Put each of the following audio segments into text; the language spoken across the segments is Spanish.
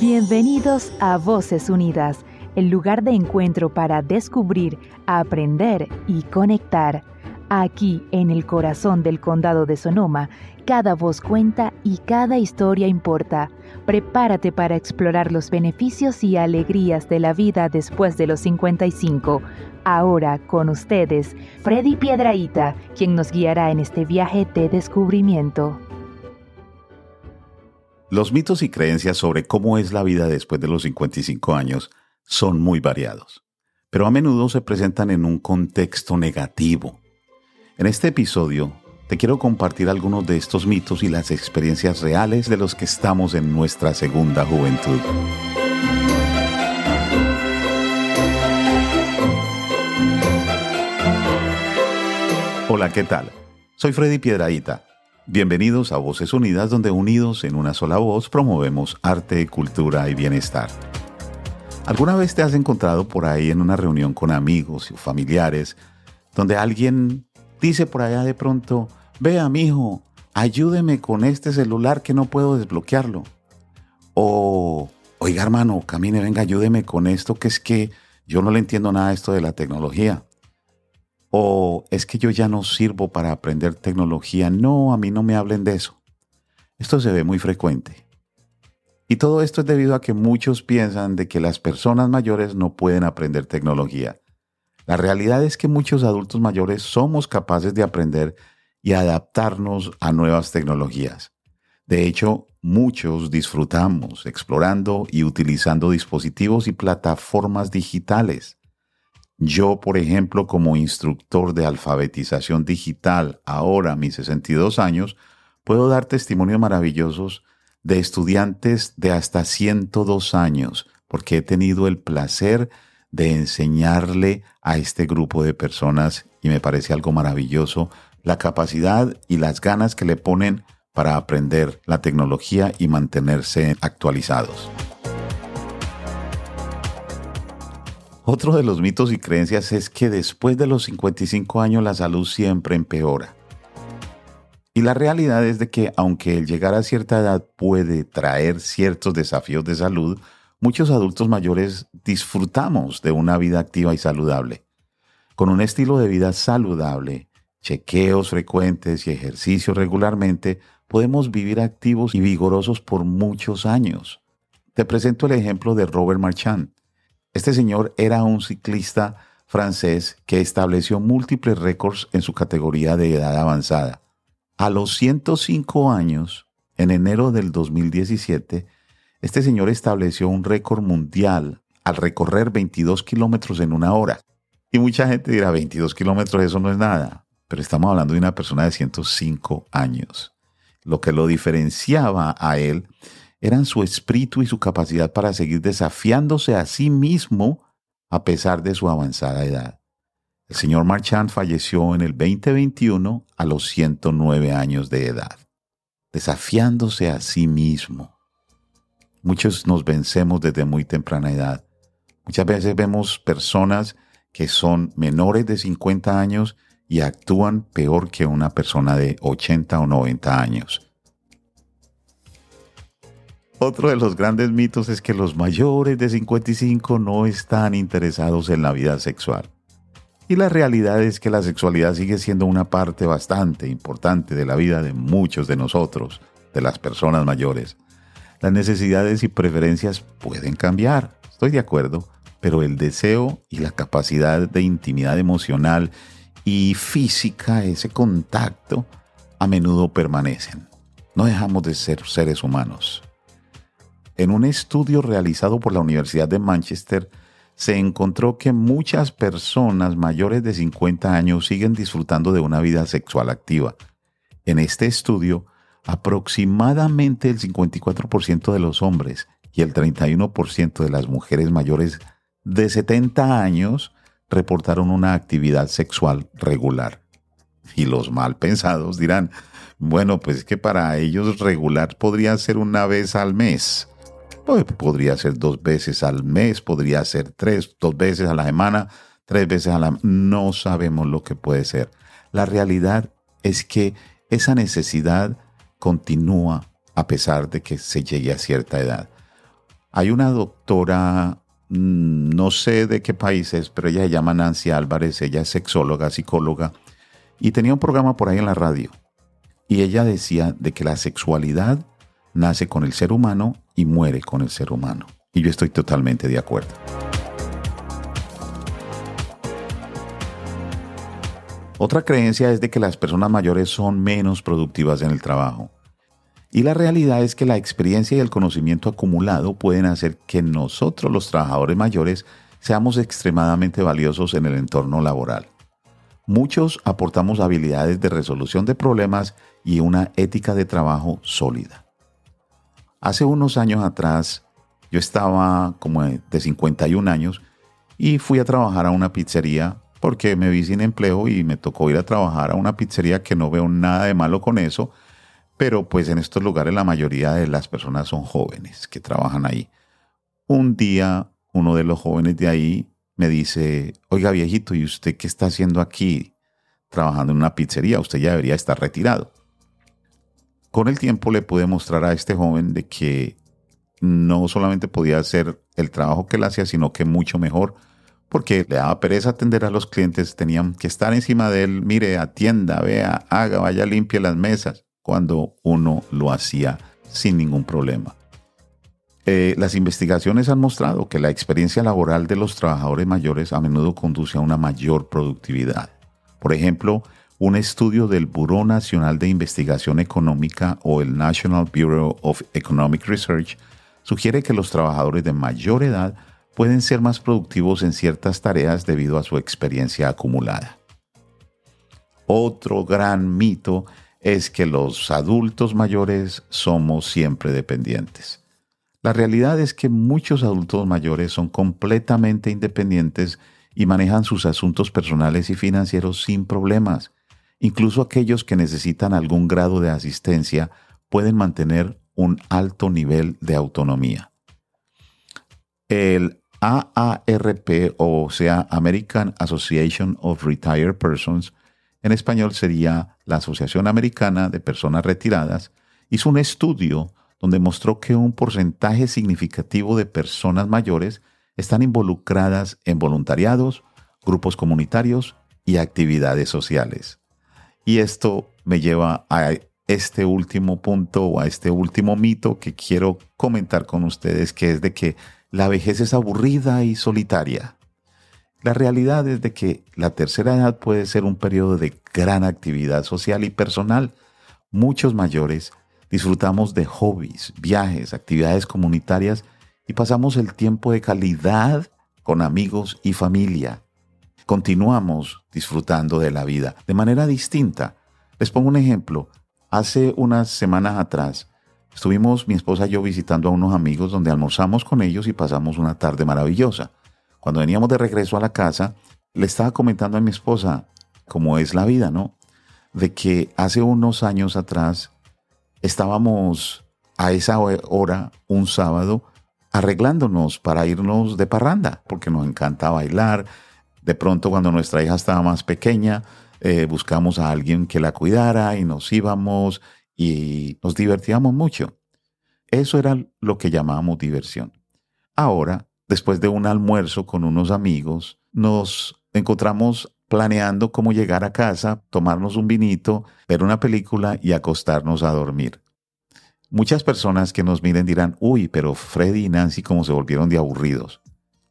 Bienvenidos a Voces Unidas, el lugar de encuentro para descubrir, aprender y conectar. Aquí, en el corazón del condado de Sonoma, cada voz cuenta y cada historia importa. Prepárate para explorar los beneficios y alegrías de la vida después de los 55. Ahora con ustedes, Freddy Piedraíta, quien nos guiará en este viaje de descubrimiento. Los mitos y creencias sobre cómo es la vida después de los 55 años son muy variados, pero a menudo se presentan en un contexto negativo. En este episodio te quiero compartir algunos de estos mitos y las experiencias reales de los que estamos en nuestra segunda juventud. Hola, ¿qué tal? Soy Freddy Piedraíta. Bienvenidos a Voces Unidas, donde unidos en una sola voz promovemos arte, cultura y bienestar. ¿Alguna vez te has encontrado por ahí en una reunión con amigos o familiares donde alguien dice por allá de pronto, vea, mijo, ayúdeme con este celular que no puedo desbloquearlo? O, oiga, hermano, camine, venga, ayúdeme con esto que es que yo no le entiendo nada a esto de la tecnología. O es que yo ya no sirvo para aprender tecnología. No, a mí no me hablen de eso. Esto se ve muy frecuente. Y todo esto es debido a que muchos piensan de que las personas mayores no pueden aprender tecnología. La realidad es que muchos adultos mayores somos capaces de aprender y adaptarnos a nuevas tecnologías. De hecho, muchos disfrutamos explorando y utilizando dispositivos y plataformas digitales. Yo, por ejemplo, como instructor de alfabetización digital, ahora mis 62 años, puedo dar testimonios maravillosos de estudiantes de hasta 102 años, porque he tenido el placer de enseñarle a este grupo de personas y me parece algo maravilloso la capacidad y las ganas que le ponen para aprender la tecnología y mantenerse actualizados. Otro de los mitos y creencias es que después de los 55 años la salud siempre empeora. Y la realidad es de que aunque el llegar a cierta edad puede traer ciertos desafíos de salud, muchos adultos mayores disfrutamos de una vida activa y saludable. Con un estilo de vida saludable, chequeos frecuentes y ejercicio regularmente, podemos vivir activos y vigorosos por muchos años. Te presento el ejemplo de Robert Marchand, este señor era un ciclista francés que estableció múltiples récords en su categoría de edad avanzada. A los 105 años, en enero del 2017, este señor estableció un récord mundial al recorrer 22 kilómetros en una hora. Y mucha gente dirá, 22 kilómetros, eso no es nada. Pero estamos hablando de una persona de 105 años. Lo que lo diferenciaba a él eran su espíritu y su capacidad para seguir desafiándose a sí mismo a pesar de su avanzada edad. El señor Marchand falleció en el 2021 a los 109 años de edad, desafiándose a sí mismo. Muchos nos vencemos desde muy temprana edad. Muchas veces vemos personas que son menores de 50 años y actúan peor que una persona de 80 o 90 años. Otro de los grandes mitos es que los mayores de 55 no están interesados en la vida sexual. Y la realidad es que la sexualidad sigue siendo una parte bastante importante de la vida de muchos de nosotros, de las personas mayores. Las necesidades y preferencias pueden cambiar, estoy de acuerdo, pero el deseo y la capacidad de intimidad emocional y física, ese contacto, a menudo permanecen. No dejamos de ser seres humanos. En un estudio realizado por la Universidad de Manchester, se encontró que muchas personas mayores de 50 años siguen disfrutando de una vida sexual activa. En este estudio, aproximadamente el 54% de los hombres y el 31% de las mujeres mayores de 70 años reportaron una actividad sexual regular. Y los mal pensados dirán, bueno, pues que para ellos regular podría ser una vez al mes. Pues, podría ser dos veces al mes, podría ser tres, dos veces a la semana, tres veces a la... No sabemos lo que puede ser. La realidad es que esa necesidad continúa a pesar de que se llegue a cierta edad. Hay una doctora, mm, no sé de qué país es, pero ella se llama Nancy Álvarez, ella es sexóloga, psicóloga, y tenía un programa por ahí en la radio. Y ella decía de que la sexualidad nace con el ser humano y muere con el ser humano. Y yo estoy totalmente de acuerdo. Otra creencia es de que las personas mayores son menos productivas en el trabajo. Y la realidad es que la experiencia y el conocimiento acumulado pueden hacer que nosotros los trabajadores mayores seamos extremadamente valiosos en el entorno laboral. Muchos aportamos habilidades de resolución de problemas y una ética de trabajo sólida. Hace unos años atrás, yo estaba como de 51 años y fui a trabajar a una pizzería porque me vi sin empleo y me tocó ir a trabajar a una pizzería que no veo nada de malo con eso, pero pues en estos lugares la mayoría de las personas son jóvenes que trabajan ahí. Un día uno de los jóvenes de ahí me dice, oiga viejito, ¿y usted qué está haciendo aquí trabajando en una pizzería? Usted ya debería estar retirado. Con el tiempo le pude mostrar a este joven de que no solamente podía hacer el trabajo que él hacía, sino que mucho mejor, porque le daba pereza atender a los clientes, tenían que estar encima de él, mire, atienda, vea, haga, vaya, limpie las mesas, cuando uno lo hacía sin ningún problema. Eh, las investigaciones han mostrado que la experiencia laboral de los trabajadores mayores a menudo conduce a una mayor productividad. Por ejemplo, un estudio del Buró Nacional de Investigación Económica o el National Bureau of Economic Research sugiere que los trabajadores de mayor edad pueden ser más productivos en ciertas tareas debido a su experiencia acumulada. Otro gran mito es que los adultos mayores somos siempre dependientes. La realidad es que muchos adultos mayores son completamente independientes y manejan sus asuntos personales y financieros sin problemas. Incluso aquellos que necesitan algún grado de asistencia pueden mantener un alto nivel de autonomía. El AARP, o sea, American Association of Retired Persons, en español sería la Asociación Americana de Personas Retiradas, hizo un estudio donde mostró que un porcentaje significativo de personas mayores están involucradas en voluntariados, grupos comunitarios y actividades sociales. Y esto me lleva a este último punto o a este último mito que quiero comentar con ustedes, que es de que la vejez es aburrida y solitaria. La realidad es de que la tercera edad puede ser un periodo de gran actividad social y personal. Muchos mayores disfrutamos de hobbies, viajes, actividades comunitarias y pasamos el tiempo de calidad con amigos y familia. Continuamos disfrutando de la vida de manera distinta. Les pongo un ejemplo. Hace unas semanas atrás estuvimos mi esposa y yo visitando a unos amigos donde almorzamos con ellos y pasamos una tarde maravillosa. Cuando veníamos de regreso a la casa, le estaba comentando a mi esposa cómo es la vida, ¿no? De que hace unos años atrás estábamos a esa hora, un sábado, arreglándonos para irnos de parranda, porque nos encanta bailar. De pronto, cuando nuestra hija estaba más pequeña, eh, buscamos a alguien que la cuidara y nos íbamos y nos divertíamos mucho. Eso era lo que llamábamos diversión. Ahora, después de un almuerzo con unos amigos, nos encontramos planeando cómo llegar a casa, tomarnos un vinito, ver una película y acostarnos a dormir. Muchas personas que nos miren dirán, uy, pero Freddy y Nancy como se volvieron de aburridos.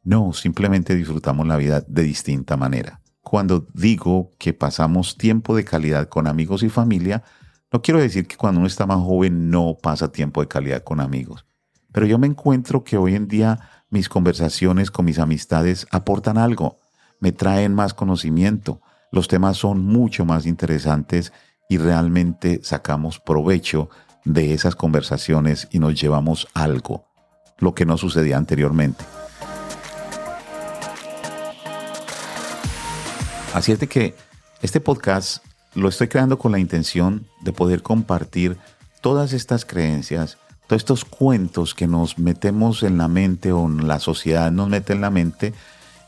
No, simplemente disfrutamos la vida de distinta manera. Cuando digo que pasamos tiempo de calidad con amigos y familia, no quiero decir que cuando uno está más joven no pasa tiempo de calidad con amigos. Pero yo me encuentro que hoy en día mis conversaciones con mis amistades aportan algo, me traen más conocimiento, los temas son mucho más interesantes y realmente sacamos provecho de esas conversaciones y nos llevamos algo, lo que no sucedía anteriormente. Así es de que este podcast lo estoy creando con la intención de poder compartir todas estas creencias, todos estos cuentos que nos metemos en la mente o la sociedad nos mete en la mente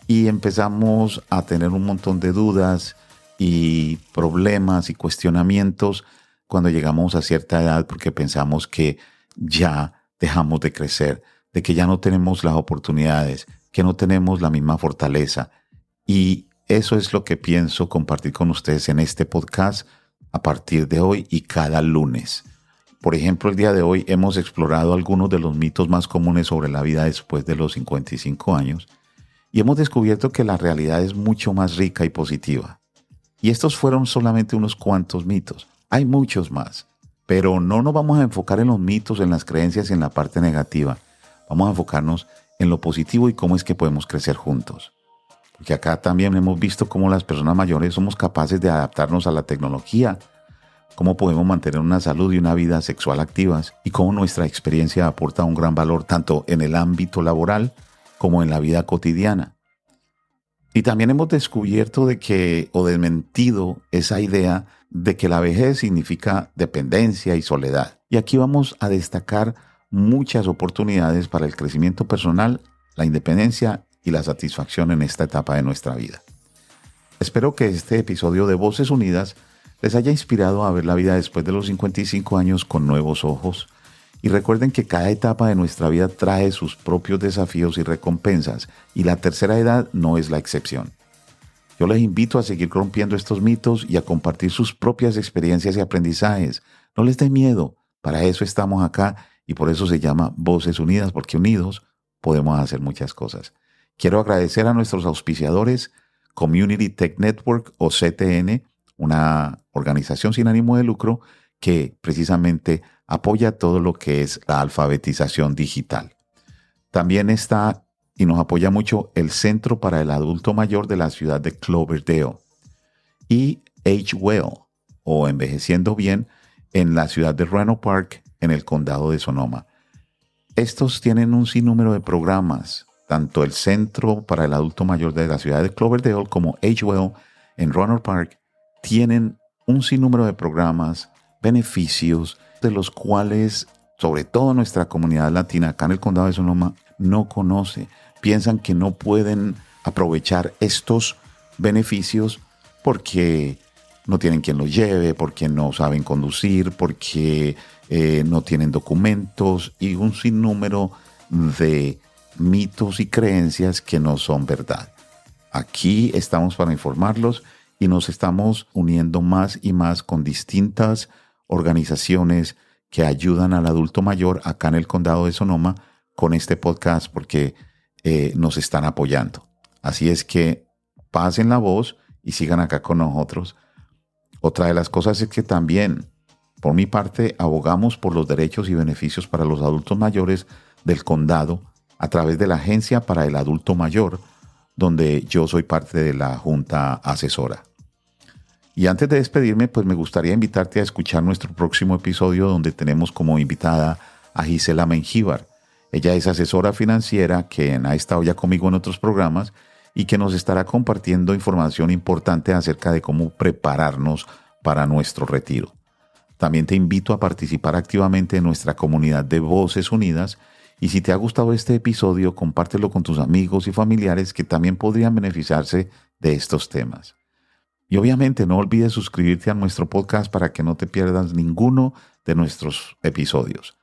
y empezamos a tener un montón de dudas y problemas y cuestionamientos cuando llegamos a cierta edad porque pensamos que ya dejamos de crecer, de que ya no tenemos las oportunidades, que no tenemos la misma fortaleza. Y eso es lo que pienso compartir con ustedes en este podcast a partir de hoy y cada lunes. Por ejemplo, el día de hoy hemos explorado algunos de los mitos más comunes sobre la vida después de los 55 años y hemos descubierto que la realidad es mucho más rica y positiva. Y estos fueron solamente unos cuantos mitos. Hay muchos más, pero no nos vamos a enfocar en los mitos, en las creencias y en la parte negativa. Vamos a enfocarnos en lo positivo y cómo es que podemos crecer juntos. Porque acá también hemos visto cómo las personas mayores somos capaces de adaptarnos a la tecnología, cómo podemos mantener una salud y una vida sexual activas y cómo nuestra experiencia aporta un gran valor tanto en el ámbito laboral como en la vida cotidiana. Y también hemos descubierto de que, o desmentido esa idea de que la vejez significa dependencia y soledad. Y aquí vamos a destacar muchas oportunidades para el crecimiento personal, la independencia y la satisfacción en esta etapa de nuestra vida. Espero que este episodio de Voces Unidas les haya inspirado a ver la vida después de los 55 años con nuevos ojos. Y recuerden que cada etapa de nuestra vida trae sus propios desafíos y recompensas, y la tercera edad no es la excepción. Yo les invito a seguir rompiendo estos mitos y a compartir sus propias experiencias y aprendizajes. No les dé miedo, para eso estamos acá y por eso se llama Voces Unidas, porque unidos podemos hacer muchas cosas. Quiero agradecer a nuestros auspiciadores, Community Tech Network o CTN, una organización sin ánimo de lucro que precisamente apoya todo lo que es la alfabetización digital. También está y nos apoya mucho el Centro para el Adulto Mayor de la ciudad de Cloverdale y Age Well o Envejeciendo Bien en la ciudad de Reno Park en el condado de Sonoma. Estos tienen un sinnúmero de programas, tanto el Centro para el Adulto Mayor de la ciudad de Cloverdale como Age Well en Reno Park tienen un sinnúmero de programas, beneficios, de los cuales sobre todo nuestra comunidad latina acá en el condado de Sonoma no conoce. Piensan que no pueden aprovechar estos beneficios porque no tienen quien los lleve, porque no saben conducir, porque eh, no tienen documentos y un sinnúmero de mitos y creencias que no son verdad. Aquí estamos para informarlos y nos estamos uniendo más y más con distintas organizaciones que ayudan al adulto mayor acá en el condado de Sonoma con este podcast porque eh, nos están apoyando. Así es que pasen la voz y sigan acá con nosotros. Otra de las cosas es que también, por mi parte, abogamos por los derechos y beneficios para los adultos mayores del condado a través de la Agencia para el Adulto Mayor, donde yo soy parte de la Junta Asesora. Y antes de despedirme, pues me gustaría invitarte a escuchar nuestro próximo episodio donde tenemos como invitada a Gisela Mengíbar. Ella es asesora financiera que ha estado ya conmigo en otros programas y que nos estará compartiendo información importante acerca de cómo prepararnos para nuestro retiro. También te invito a participar activamente en nuestra comunidad de Voces Unidas y si te ha gustado este episodio, compártelo con tus amigos y familiares que también podrían beneficiarse de estos temas. Y obviamente no olvides suscribirte a nuestro podcast para que no te pierdas ninguno de nuestros episodios.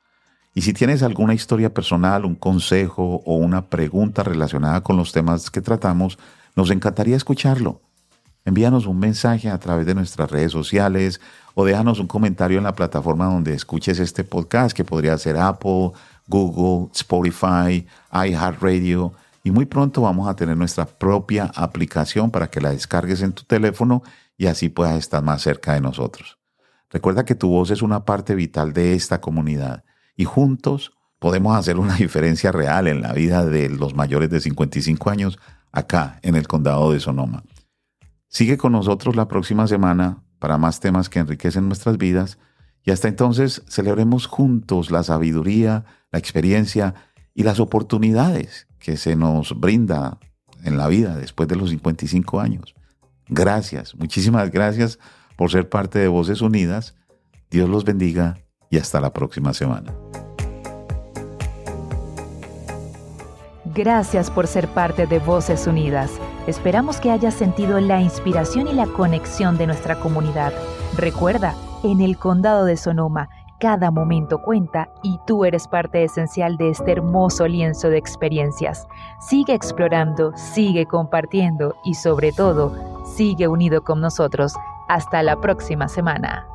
Y si tienes alguna historia personal, un consejo o una pregunta relacionada con los temas que tratamos, nos encantaría escucharlo. Envíanos un mensaje a través de nuestras redes sociales o déjanos un comentario en la plataforma donde escuches este podcast, que podría ser Apple, Google, Spotify, iHeartRadio y muy pronto vamos a tener nuestra propia aplicación para que la descargues en tu teléfono y así puedas estar más cerca de nosotros. Recuerda que tu voz es una parte vital de esta comunidad y juntos podemos hacer una diferencia real en la vida de los mayores de 55 años acá en el condado de Sonoma. Sigue con nosotros la próxima semana para más temas que enriquecen nuestras vidas y hasta entonces celebremos juntos la sabiduría, la experiencia y las oportunidades que se nos brinda en la vida después de los 55 años. Gracias, muchísimas gracias por ser parte de Voces Unidas. Dios los bendiga y hasta la próxima semana. Gracias por ser parte de Voces Unidas. Esperamos que hayas sentido la inspiración y la conexión de nuestra comunidad. Recuerda, en el condado de Sonoma, cada momento cuenta y tú eres parte esencial de este hermoso lienzo de experiencias. Sigue explorando, sigue compartiendo y sobre todo, sigue unido con nosotros. Hasta la próxima semana.